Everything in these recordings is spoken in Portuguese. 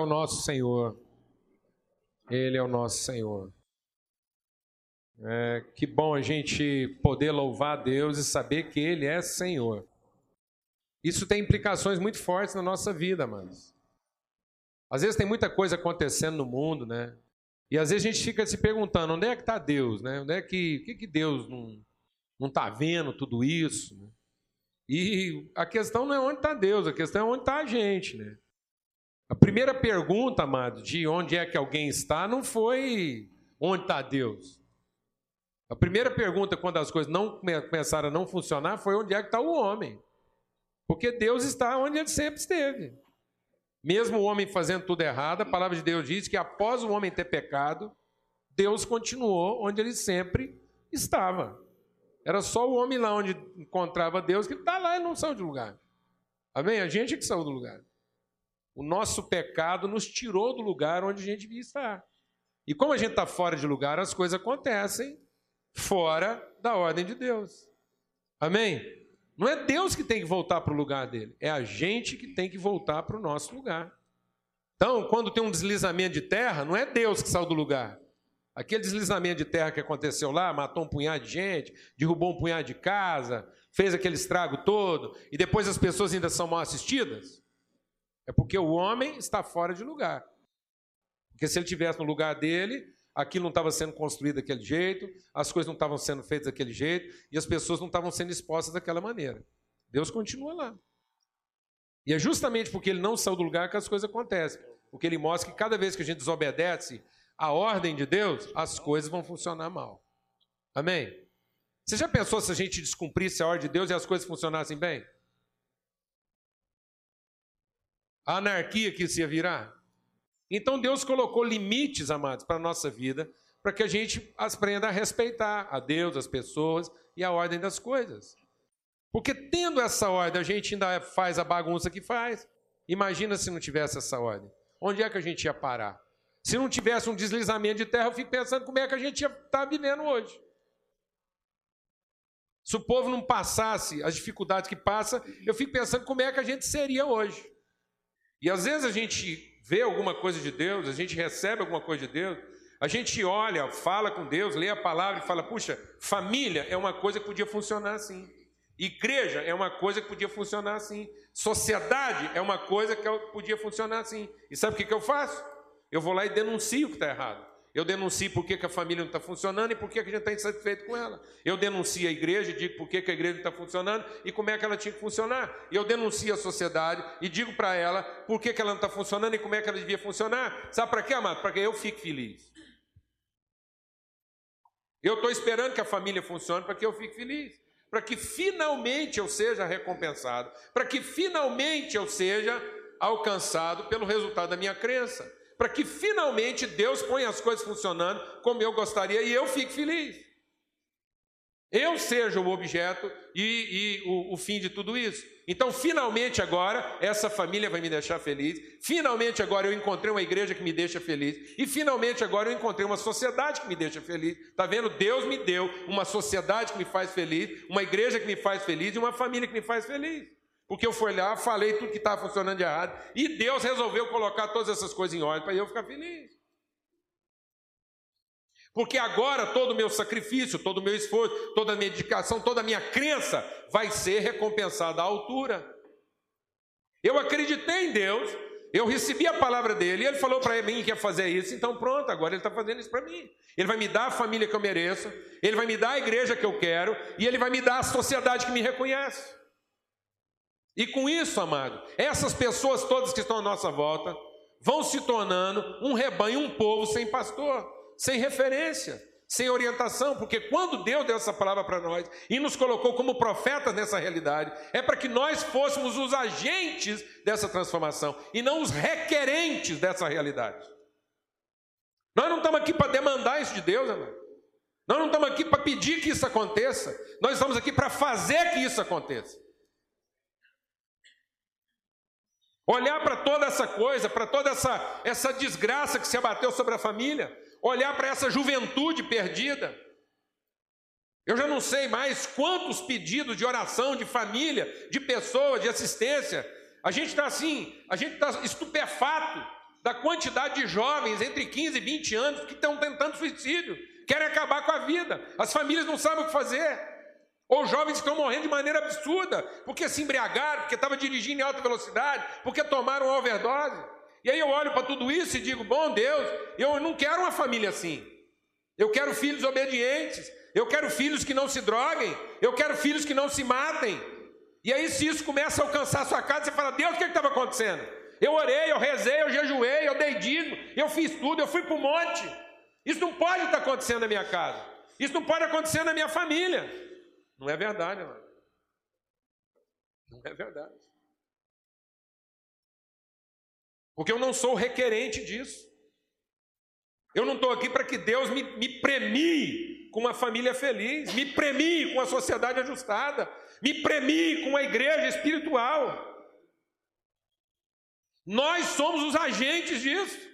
É o nosso Senhor. Ele é o nosso Senhor. É, que bom a gente poder louvar Deus e saber que Ele é Senhor. Isso tem implicações muito fortes na nossa vida, mas às vezes tem muita coisa acontecendo no mundo, né? E às vezes a gente fica se perguntando onde é que está Deus, né? Onde é que, que, que Deus não não está vendo tudo isso? Né? E a questão não é onde está Deus, a questão é onde está a gente, né? A primeira pergunta, amado, de onde é que alguém está, não foi onde está Deus. A primeira pergunta, quando as coisas não começaram a não funcionar, foi onde é que está o homem. Porque Deus está onde ele sempre esteve. Mesmo o homem fazendo tudo errado, a palavra de Deus diz que após o homem ter pecado, Deus continuou onde ele sempre estava. Era só o homem lá onde encontrava Deus que está lá e não saiu de lugar. Amém? A gente é que saiu do lugar. O nosso pecado nos tirou do lugar onde a gente devia estar. E como a gente está fora de lugar, as coisas acontecem fora da ordem de Deus. Amém? Não é Deus que tem que voltar para o lugar dele, é a gente que tem que voltar para o nosso lugar. Então, quando tem um deslizamento de terra, não é Deus que saiu do lugar. Aquele deslizamento de terra que aconteceu lá, matou um punhado de gente, derrubou um punhado de casa, fez aquele estrago todo, e depois as pessoas ainda são mal assistidas. É porque o homem está fora de lugar. Porque se ele tivesse no lugar dele, aquilo não estava sendo construído daquele jeito, as coisas não estavam sendo feitas daquele jeito, e as pessoas não estavam sendo expostas daquela maneira. Deus continua lá. E é justamente porque ele não saiu do lugar que as coisas acontecem. Porque ele mostra que cada vez que a gente desobedece a ordem de Deus, as coisas vão funcionar mal. Amém? Você já pensou se a gente descumprisse a ordem de Deus e as coisas funcionassem bem? A anarquia que se ia virar? Então Deus colocou limites, amados, para a nossa vida, para que a gente aprenda a respeitar a Deus, as pessoas e a ordem das coisas. Porque tendo essa ordem, a gente ainda faz a bagunça que faz. Imagina se não tivesse essa ordem. Onde é que a gente ia parar? Se não tivesse um deslizamento de terra, eu fico pensando como é que a gente ia estar tá vivendo hoje. Se o povo não passasse as dificuldades que passa, eu fico pensando como é que a gente seria hoje. E às vezes a gente vê alguma coisa de Deus, a gente recebe alguma coisa de Deus, a gente olha, fala com Deus, lê a palavra e fala: puxa, família é uma coisa que podia funcionar assim. Igreja é uma coisa que podia funcionar assim. Sociedade é uma coisa que podia funcionar assim. E sabe o que, que eu faço? Eu vou lá e denuncio o que está errado. Eu denuncio por que, que a família não está funcionando e por que, que a gente está insatisfeito com ela. Eu denuncio a igreja e digo por que, que a igreja não está funcionando e como é que ela tinha que funcionar. Eu denuncio a sociedade e digo para ela por que, que ela não está funcionando e como é que ela devia funcionar. Sabe para quê, amado? Para que eu fique feliz. Eu estou esperando que a família funcione para que eu fique feliz. Para que finalmente eu seja recompensado. Para que finalmente eu seja alcançado pelo resultado da minha crença para que finalmente Deus ponha as coisas funcionando como eu gostaria e eu fique feliz. Eu seja o objeto e, e o, o, fim de tudo isso. Então, finalmente agora, essa família vai me deixar feliz. Finalmente agora eu encontrei uma igreja que me deixa feliz. E finalmente agora eu encontrei uma sociedade que me deixa feliz. Está vendo? Deus me deu uma sociedade que me faz feliz, uma igreja que me faz feliz e uma família que me faz feliz. Porque eu fui lá, falei tudo que estava funcionando de errado, e Deus resolveu colocar todas essas coisas em ordem para eu ficar feliz. Porque agora todo o meu sacrifício, todo o meu esforço, toda a minha dedicação, toda a minha crença vai ser recompensada à altura. Eu acreditei em Deus, eu recebi a palavra dele, e ele falou para mim que ia fazer isso, então pronto, agora ele está fazendo isso para mim. Ele vai me dar a família que eu mereço, ele vai me dar a igreja que eu quero, e ele vai me dar a sociedade que me reconhece. E com isso, amado, essas pessoas todas que estão à nossa volta vão se tornando um rebanho, um povo sem pastor, sem referência, sem orientação, porque quando Deus deu essa palavra para nós e nos colocou como profetas nessa realidade, é para que nós fôssemos os agentes dessa transformação e não os requerentes dessa realidade. Nós não estamos aqui para demandar isso de Deus, amado. Nós não estamos aqui para pedir que isso aconteça, nós estamos aqui para fazer que isso aconteça. Olhar para toda essa coisa, para toda essa, essa desgraça que se abateu sobre a família, olhar para essa juventude perdida. Eu já não sei mais quantos pedidos de oração de família, de pessoas, de assistência, A gente está assim, a gente está estupefato da quantidade de jovens entre 15 e 20 anos que estão tentando suicídio, querem acabar com a vida. As famílias não sabem o que fazer. Ou jovens que estão morrendo de maneira absurda, porque se embriagaram, porque estavam dirigindo em alta velocidade, porque tomaram overdose. E aí eu olho para tudo isso e digo: bom Deus, eu não quero uma família assim. Eu quero filhos obedientes, eu quero filhos que não se droguem, eu quero filhos que não se matem. E aí, se isso começa a alcançar a sua casa, você fala: Deus, o que estava acontecendo? Eu orei, eu rezei, eu jejuei, eu dei dízimo, eu fiz tudo, eu fui para o monte. Isso não pode estar acontecendo na minha casa. Isso não pode acontecer na minha família. Não é verdade, mano. Não é verdade. Porque eu não sou requerente disso. Eu não estou aqui para que Deus me, me premie com uma família feliz, me premie com uma sociedade ajustada, me premie com uma igreja espiritual. Nós somos os agentes disso.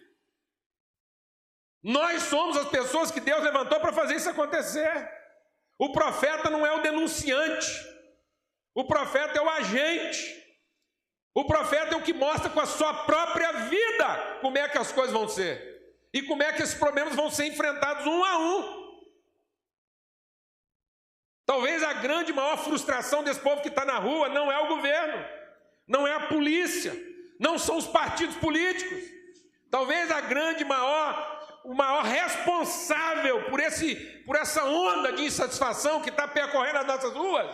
Nós somos as pessoas que Deus levantou para fazer isso acontecer. O profeta não é o denunciante, o profeta é o agente. O profeta é o que mostra com a sua própria vida como é que as coisas vão ser e como é que esses problemas vão ser enfrentados um a um. Talvez a grande maior frustração desse povo que está na rua não é o governo, não é a polícia, não são os partidos políticos. Talvez a grande maior, o maior responsável por, esse, por essa onda de insatisfação que está percorrendo as nossas ruas,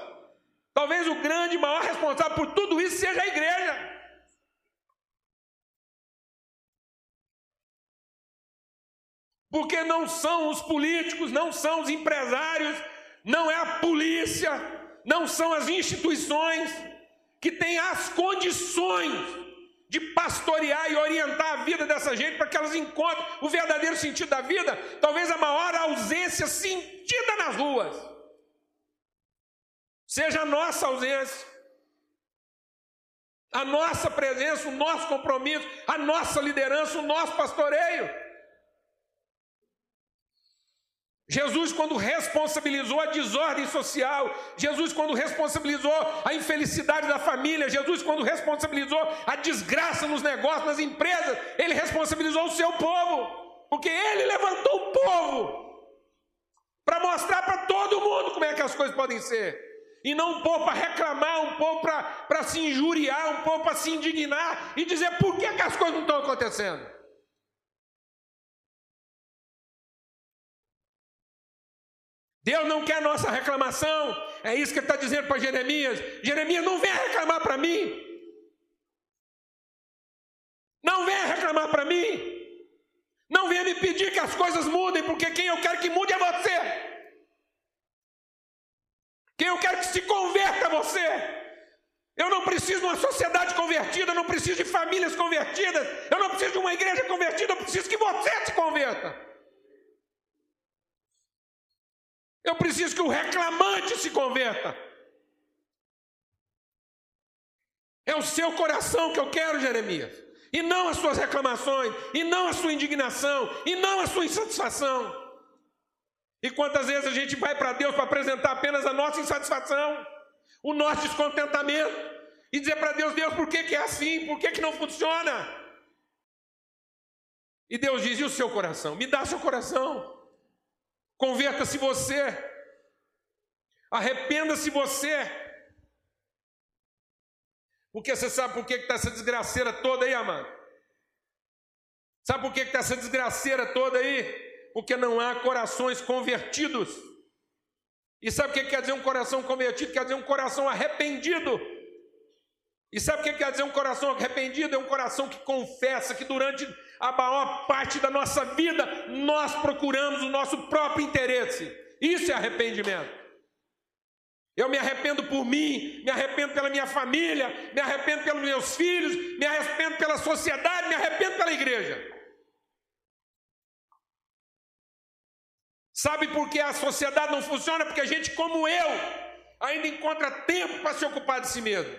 talvez o grande maior responsável por tudo isso seja a igreja. Porque não são os políticos, não são os empresários, não é a polícia, não são as instituições que têm as condições de pastorear e orientar a vida dessa gente para que elas encontrem o verdadeiro sentido da vida, talvez a maior ausência sentida nas ruas seja a nossa ausência, a nossa presença, o nosso compromisso, a nossa liderança, o nosso pastoreio. Jesus, quando responsabilizou a desordem social, Jesus, quando responsabilizou a infelicidade da família, Jesus, quando responsabilizou a desgraça nos negócios, nas empresas, ele responsabilizou o seu povo, porque ele levantou o povo para mostrar para todo mundo como é que as coisas podem ser. E não um povo para reclamar, um povo para se injuriar, um povo para se indignar e dizer por que, que as coisas não estão acontecendo. Deus não quer nossa reclamação. É isso que ele está dizendo para Jeremias. Jeremias, não venha reclamar para mim. Não venha reclamar para mim. Não venha me pedir que as coisas mudem, porque quem eu quero que mude é você. Quem eu quero que se converta é você. Eu não preciso de uma sociedade convertida, eu não preciso de famílias convertidas, eu não preciso de uma igreja convertida, eu preciso que você se converta. Eu preciso que o reclamante se converta. É o seu coração que eu quero, Jeremias. E não as suas reclamações, e não a sua indignação, e não a sua insatisfação. E quantas vezes a gente vai para Deus para apresentar apenas a nossa insatisfação, o nosso descontentamento, e dizer para Deus: Deus, por que, que é assim? Por que, que não funciona? E Deus diz: e o seu coração? Me dá seu coração. Converta-se você. Arrependa-se você. Porque você sabe por que está essa desgraceira toda aí, amado? Sabe por que está essa desgraceira toda aí? Porque não há corações convertidos. E sabe o que quer dizer um coração convertido? Quer dizer um coração arrependido. E sabe o que quer dizer um coração arrependido? É um coração que confessa que durante a maior parte da nossa vida nós procuramos o nosso próprio interesse. Isso é arrependimento. Eu me arrependo por mim, me arrependo pela minha família, me arrependo pelos meus filhos, me arrependo pela sociedade, me arrependo pela igreja. Sabe por que a sociedade não funciona? Porque a gente, como eu, ainda encontra tempo para se ocupar de si mesmo.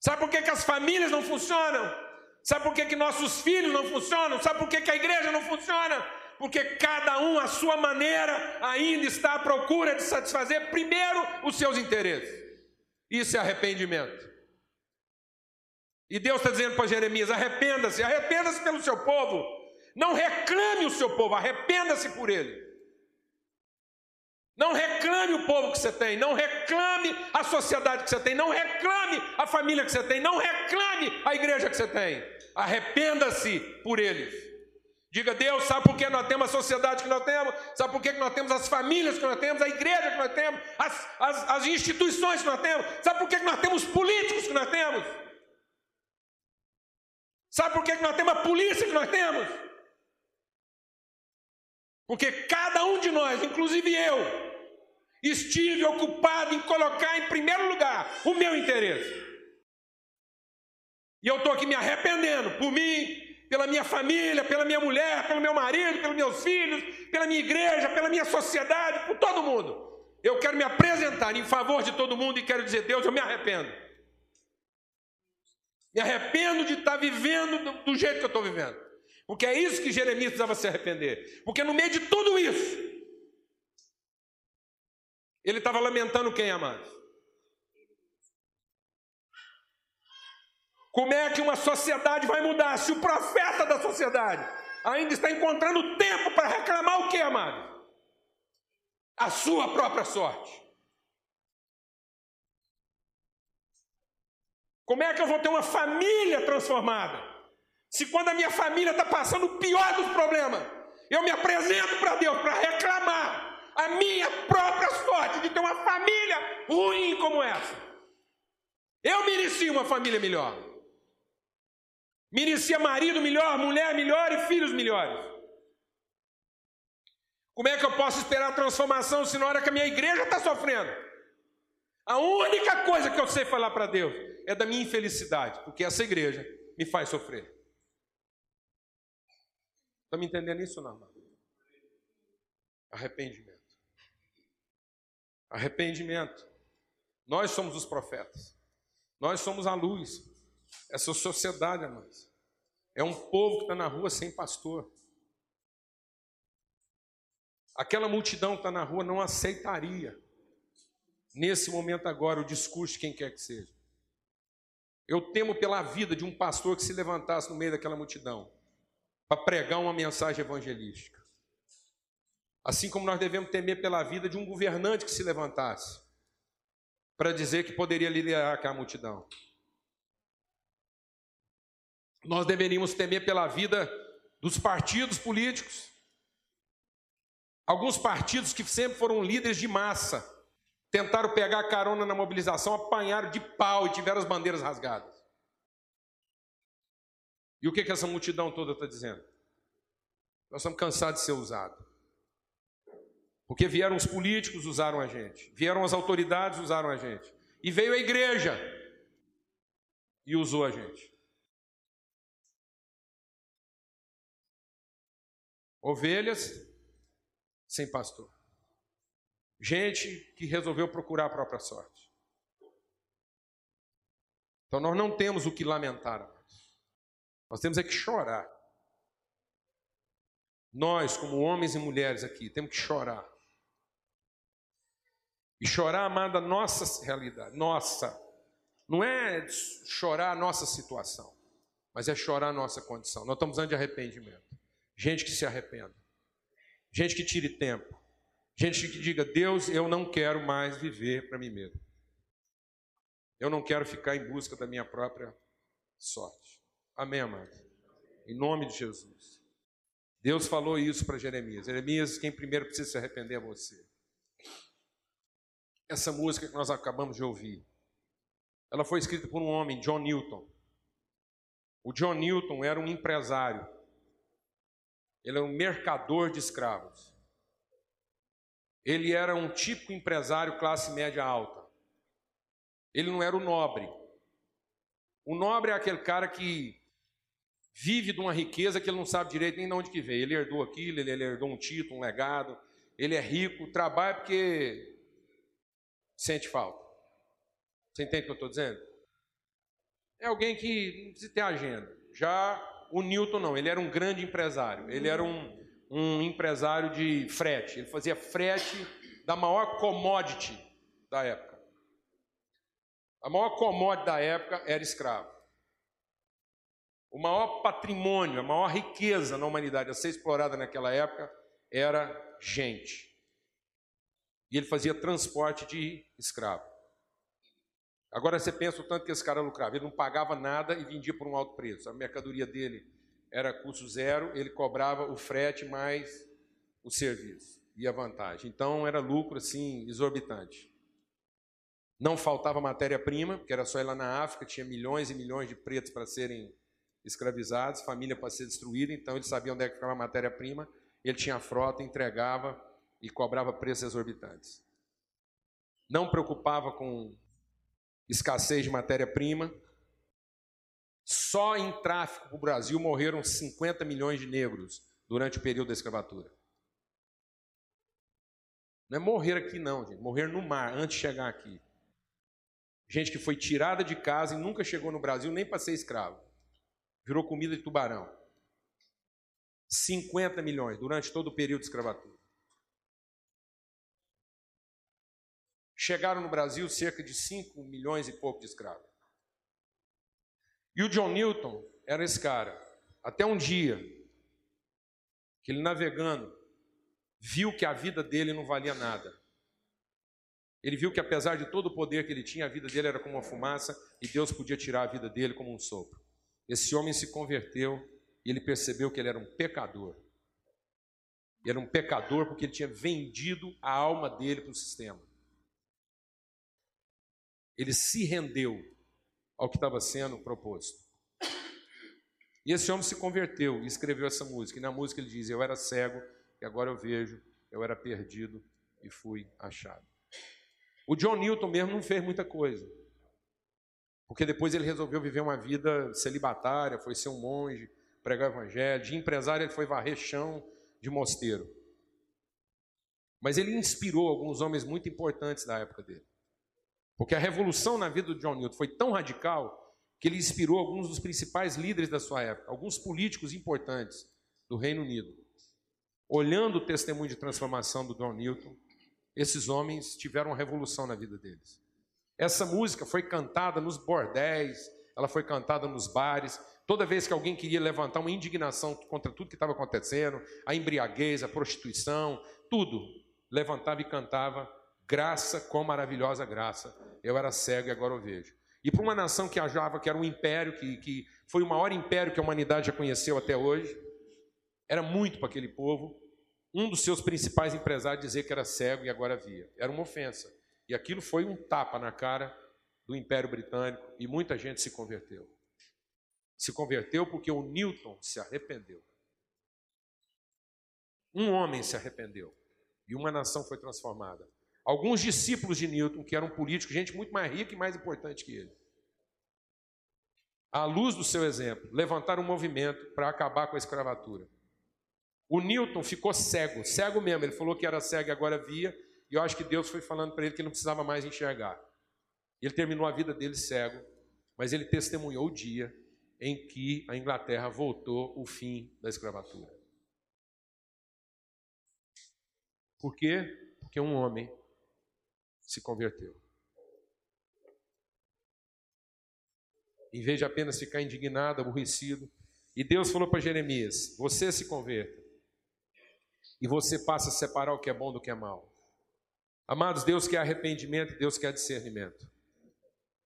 Sabe por que, que as famílias não funcionam? Sabe por que, que nossos filhos não funcionam? Sabe por que, que a igreja não funciona? Porque cada um, à sua maneira, ainda está à procura de satisfazer primeiro os seus interesses. Isso é arrependimento. E Deus está dizendo para Jeremias: arrependa-se, arrependa-se pelo seu povo. Não reclame o seu povo, arrependa-se por ele. Não reclame o povo que você tem, não reclame a sociedade que você tem, não reclame a família que você tem, não reclame a igreja que você tem. Arrependa-se por eles. Diga, Deus, sabe por que nós temos a sociedade que nós temos? Sabe por que nós temos as famílias que nós temos, a igreja que nós temos, as, as, as instituições que nós temos? Sabe por que nós temos políticos que nós temos? Sabe por que nós temos a polícia que nós temos? Porque cada um de nós, inclusive eu, estive ocupado em colocar em primeiro lugar o meu interesse. E eu estou aqui me arrependendo por mim, pela minha família, pela minha mulher, pelo meu marido, pelos meus filhos, pela minha igreja, pela minha sociedade, por todo mundo. Eu quero me apresentar em favor de todo mundo e quero dizer: Deus, eu me arrependo. Me arrependo de estar vivendo do, jeito que eu estou vivendo. Porque é isso que Jeremias precisava se arrepender. Porque no meio de tudo isso, ele estava lamentando quem, amados? Como é que uma sociedade vai mudar se o profeta da sociedade ainda está encontrando tempo para reclamar o que, amado? A sua própria sorte. Como é que eu vou ter uma família transformada? Se quando a minha família está passando o pior dos problemas, eu me apresento para Deus para reclamar a minha própria sorte de ter uma família ruim como essa. Eu merecia uma família melhor merecia marido melhor, mulher melhor e filhos melhores. Como é que eu posso esperar transformação se na hora que a minha igreja está sofrendo? A única coisa que eu sei falar para Deus é da minha infelicidade, porque essa igreja me faz sofrer. Está me entendendo isso, não, irmão? Arrependimento. Arrependimento. Nós somos os profetas. Nós somos a luz. Essa sociedade, amados, é um povo que está na rua sem pastor. Aquela multidão que está na rua não aceitaria, nesse momento agora, o discurso de quem quer que seja. Eu temo pela vida de um pastor que se levantasse no meio daquela multidão para pregar uma mensagem evangelística. Assim como nós devemos temer pela vida de um governante que se levantasse para dizer que poderia liderar aquela multidão. Nós deveríamos temer pela vida dos partidos políticos. Alguns partidos que sempre foram líderes de massa tentaram pegar carona na mobilização, apanharam de pau e tiveram as bandeiras rasgadas. E o que, que essa multidão toda está dizendo? Nós estamos cansados de ser usados. Porque vieram os políticos, usaram a gente. Vieram as autoridades, usaram a gente. E veio a igreja e usou a gente. Ovelhas sem pastor. Gente que resolveu procurar a própria sorte. Então nós não temos o que lamentar, Nós temos é que chorar. Nós, como homens e mulheres aqui, temos que chorar. E chorar, amada, nossa realidade, nossa. Não é chorar a nossa situação, mas é chorar a nossa condição. Nós estamos andando de arrependimento. Gente que se arrependa. Gente que tire tempo. Gente que diga: Deus, eu não quero mais viver para mim mesmo. Eu não quero ficar em busca da minha própria sorte. Amém, amados? Em nome de Jesus. Deus falou isso para Jeremias. Jeremias, quem primeiro precisa se arrepender é você. Essa música que nós acabamos de ouvir, ela foi escrita por um homem, John Newton. O John Newton era um empresário ele é um mercador de escravos. Ele era um típico empresário classe média alta. Ele não era o nobre. O nobre é aquele cara que vive de uma riqueza que ele não sabe direito nem de onde que veio. Ele herdou aquilo, ele, herdou um título, um legado. Ele é rico, trabalha porque sente falta. Você entende o que eu estou dizendo? É alguém que não precisa ter agenda. Já o Newton não, ele era um grande empresário. Ele era um, um empresário de frete. Ele fazia frete da maior commodity da época. A maior commodity da época era escravo. O maior patrimônio, a maior riqueza na humanidade a ser explorada naquela época era gente. E ele fazia transporte de escravo. Agora você pensa o tanto que esse cara lucrava. Ele não pagava nada e vendia por um alto preço. A mercadoria dele era custo zero, ele cobrava o frete mais o serviço e a vantagem. Então era lucro assim exorbitante. Não faltava matéria-prima, porque era só ir lá na África, tinha milhões e milhões de pretos para serem escravizados, família para ser destruída, então ele sabia onde é que ficava a matéria-prima, ele tinha frota, entregava e cobrava preços exorbitantes. Não preocupava com escassez de matéria-prima. Só em tráfico para o Brasil morreram 50 milhões de negros durante o período da escravatura. Não é morrer aqui, não, gente. Morrer no mar antes de chegar aqui. Gente que foi tirada de casa e nunca chegou no Brasil nem para ser escravo. Virou comida de tubarão. 50 milhões durante todo o período de escravatura. Chegaram no Brasil cerca de 5 milhões e pouco de escravos. E o John Newton era esse cara. Até um dia que ele navegando viu que a vida dele não valia nada. Ele viu que apesar de todo o poder que ele tinha, a vida dele era como uma fumaça e Deus podia tirar a vida dele como um sopro. Esse homem se converteu e ele percebeu que ele era um pecador. Ele era um pecador porque ele tinha vendido a alma dele para o sistema. Ele se rendeu ao que estava sendo proposto. E esse homem se converteu e escreveu essa música. E na música ele diz: Eu era cego e agora eu vejo, eu era perdido e fui achado. O John Newton mesmo não fez muita coisa. Porque depois ele resolveu viver uma vida celibatária, foi ser um monge, pregar o evangelho. De empresário ele foi varrer chão de mosteiro. Mas ele inspirou alguns homens muito importantes da época dele. Porque a revolução na vida do John Newton foi tão radical que ele inspirou alguns dos principais líderes da sua época, alguns políticos importantes do Reino Unido. Olhando o testemunho de transformação do John Newton, esses homens tiveram uma revolução na vida deles. Essa música foi cantada nos bordéis, ela foi cantada nos bares. Toda vez que alguém queria levantar uma indignação contra tudo que estava acontecendo, a embriaguez, a prostituição, tudo, levantava e cantava: Graça, quão maravilhosa graça. Eu era cego e agora eu vejo. E para uma nação que achava que era um império, que, que foi o maior império que a humanidade já conheceu até hoje, era muito para aquele povo, um dos seus principais empresários dizer que era cego e agora via. Era uma ofensa. E aquilo foi um tapa na cara do Império Britânico e muita gente se converteu. Se converteu porque o Newton se arrependeu. Um homem se arrependeu e uma nação foi transformada. Alguns discípulos de Newton, que eram políticos, gente muito mais rica e mais importante que ele, à luz do seu exemplo, levantaram um movimento para acabar com a escravatura. O Newton ficou cego, cego mesmo. Ele falou que era cego e agora via. E eu acho que Deus foi falando para ele que não precisava mais enxergar. Ele terminou a vida dele cego, mas ele testemunhou o dia em que a Inglaterra voltou o fim da escravatura. Por quê? Porque um homem se converteu. Em vez de apenas ficar indignado, aborrecido, e Deus falou para Jeremias: Você se converta e você passa a separar o que é bom do que é mal. Amados, Deus quer arrependimento Deus quer discernimento.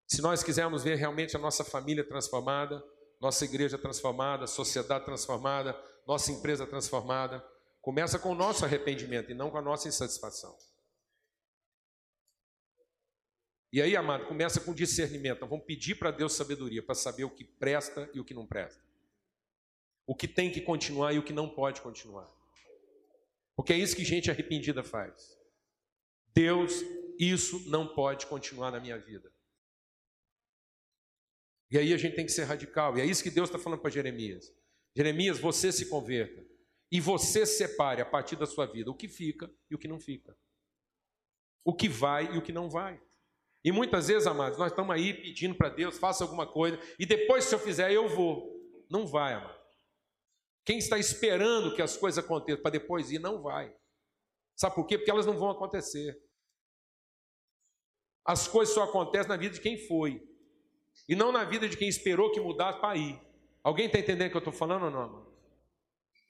Se nós quisermos ver realmente a nossa família transformada, nossa igreja transformada, sociedade transformada, nossa empresa transformada, começa com o nosso arrependimento e não com a nossa insatisfação. E aí, amado, começa com discernimento. Então, vamos pedir para Deus sabedoria para saber o que presta e o que não presta. O que tem que continuar e o que não pode continuar. Porque é isso que gente arrependida faz. Deus, isso não pode continuar na minha vida. E aí a gente tem que ser radical. E é isso que Deus está falando para Jeremias. Jeremias, você se converta. E você separe a partir da sua vida o que fica e o que não fica. O que vai e o que não vai. E muitas vezes, amados, nós estamos aí pedindo para Deus, faça alguma coisa, e depois, se eu fizer, eu vou. Não vai, amado. Quem está esperando que as coisas aconteçam para depois ir, não vai. Sabe por quê? Porque elas não vão acontecer. As coisas só acontecem na vida de quem foi, e não na vida de quem esperou que mudasse para ir. Alguém está entendendo o que eu estou falando ou não, amado?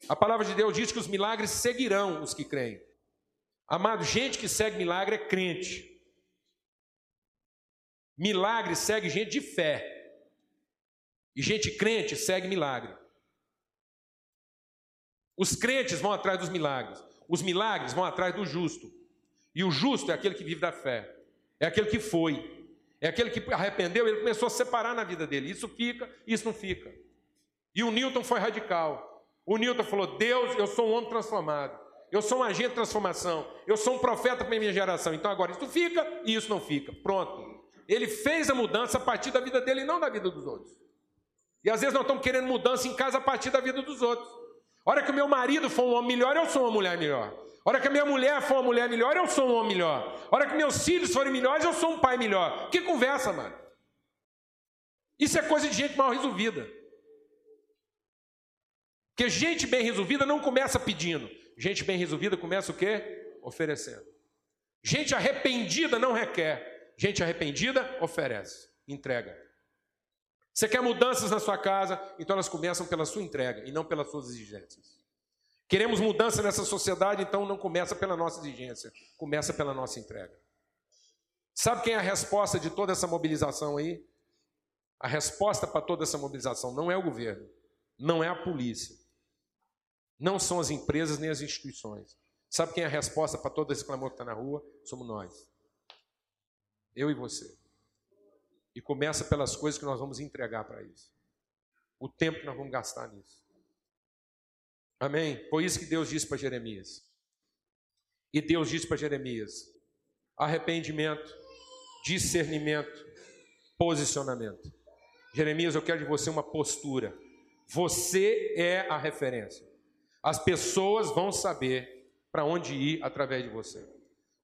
A palavra de Deus diz que os milagres seguirão os que creem. Amado, gente que segue milagre é crente. Milagre segue gente de fé. E gente crente segue milagre. Os crentes vão atrás dos milagres. Os milagres vão atrás do justo. E o justo é aquele que vive da fé. É aquele que foi. É aquele que arrependeu, ele começou a separar na vida dele. Isso fica, isso não fica. E o Newton foi radical. O Newton falou: Deus, eu sou um homem transformado. Eu sou um agente de transformação. Eu sou um profeta para a minha geração. Então agora isso fica e isso não fica. Pronto. Ele fez a mudança a partir da vida dele e não da vida dos outros. E às vezes nós estamos querendo mudança em casa a partir da vida dos outros. A hora que o meu marido for um homem melhor, eu sou uma mulher melhor. Hora que a minha mulher for uma mulher melhor, eu sou um homem melhor. Hora que meus filhos forem melhores, eu sou um pai melhor. Que conversa, mano. Isso é coisa de gente mal resolvida. Porque gente bem resolvida não começa pedindo. Gente bem resolvida começa o quê? Oferecendo. Gente arrependida não requer. Gente arrependida oferece, entrega. Você quer mudanças na sua casa, então elas começam pela sua entrega e não pelas suas exigências. Queremos mudança nessa sociedade, então não começa pela nossa exigência, começa pela nossa entrega. Sabe quem é a resposta de toda essa mobilização aí? A resposta para toda essa mobilização não é o governo, não é a polícia, não são as empresas nem as instituições. Sabe quem é a resposta para todo esse clamor que está na rua? Somos nós. Eu e você. E começa pelas coisas que nós vamos entregar para isso. O tempo que nós vamos gastar nisso. Amém? Foi isso que Deus disse para Jeremias. E Deus disse para Jeremias: arrependimento, discernimento, posicionamento. Jeremias, eu quero de você uma postura. Você é a referência. As pessoas vão saber para onde ir através de você.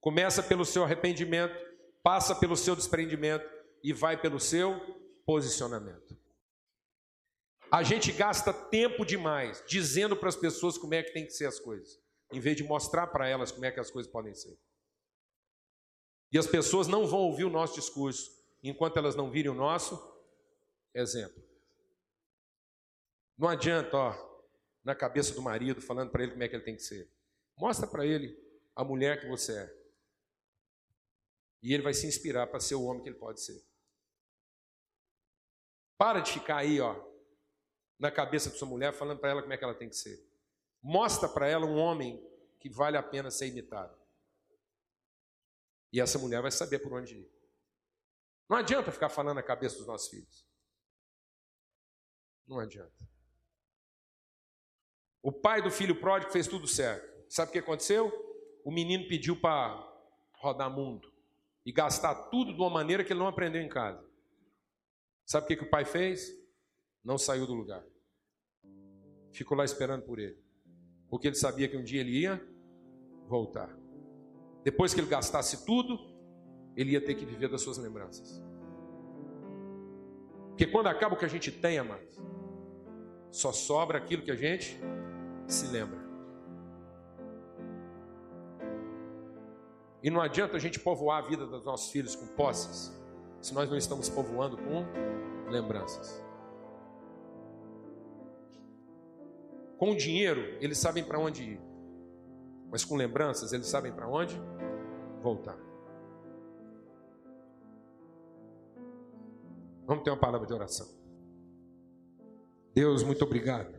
Começa pelo seu arrependimento, passa pelo seu desprendimento e vai pelo seu posicionamento. A gente gasta tempo demais dizendo para as pessoas como é que tem que ser as coisas, em vez de mostrar para elas como é que as coisas podem ser. E as pessoas não vão ouvir o nosso discurso enquanto elas não virem o nosso exemplo. Não adianta, ó, na cabeça do marido falando para ele como é que ele tem que ser. Mostra para ele a mulher que você é. E ele vai se inspirar para ser o homem que ele pode ser. Para de ficar aí, ó, na cabeça de sua mulher, falando para ela como é que ela tem que ser. Mostra para ela um homem que vale a pena ser imitado. E essa mulher vai saber por onde ir. Não adianta ficar falando na cabeça dos nossos filhos. Não adianta. O pai do filho pródigo fez tudo certo. Sabe o que aconteceu? O menino pediu para rodar mundo e gastar tudo de uma maneira que ele não aprendeu em casa. Sabe o que, que o pai fez? Não saiu do lugar ficou lá esperando por ele. Porque ele sabia que um dia ele ia voltar. Depois que ele gastasse tudo, ele ia ter que viver das suas lembranças. Porque quando acaba o que a gente tem, amados, só sobra aquilo que a gente se lembra. E não adianta a gente povoar a vida dos nossos filhos com posses, se nós não estamos povoando com lembranças. Com dinheiro, eles sabem para onde ir. Mas com lembranças, eles sabem para onde voltar. Vamos ter uma palavra de oração. Deus, muito obrigado.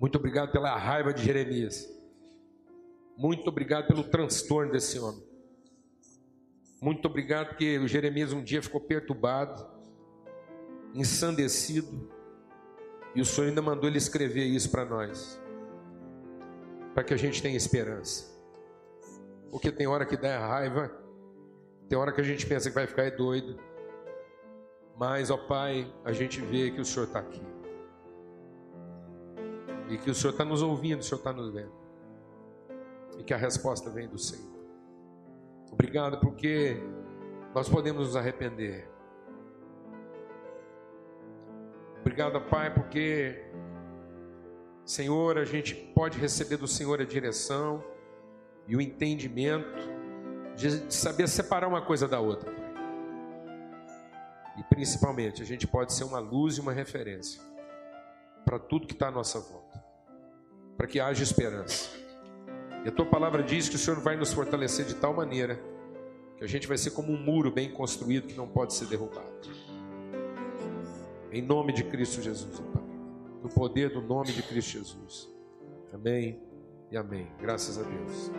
Muito obrigado pela raiva de Jeremias. Muito obrigado pelo transtorno desse homem. Muito obrigado porque o Jeremias um dia ficou perturbado, ensandecido, e o Senhor ainda mandou ele escrever isso para nós, para que a gente tenha esperança. Porque tem hora que dá raiva, tem hora que a gente pensa que vai ficar doido, mas, ó Pai, a gente vê que o Senhor está aqui, e que o Senhor está nos ouvindo, o Senhor está nos vendo, e que a resposta vem do Senhor. Obrigado, porque nós podemos nos arrepender Obrigado, Pai, porque, Senhor, a gente pode receber do Senhor a direção e o entendimento de saber separar uma coisa da outra. E principalmente, a gente pode ser uma luz e uma referência para tudo que está à nossa volta, para que haja esperança. E a tua palavra diz que o Senhor vai nos fortalecer de tal maneira que a gente vai ser como um muro bem construído que não pode ser derrubado. Em nome de Cristo Jesus, Pai. No poder do nome de Cristo Jesus. Amém e amém. Graças a Deus.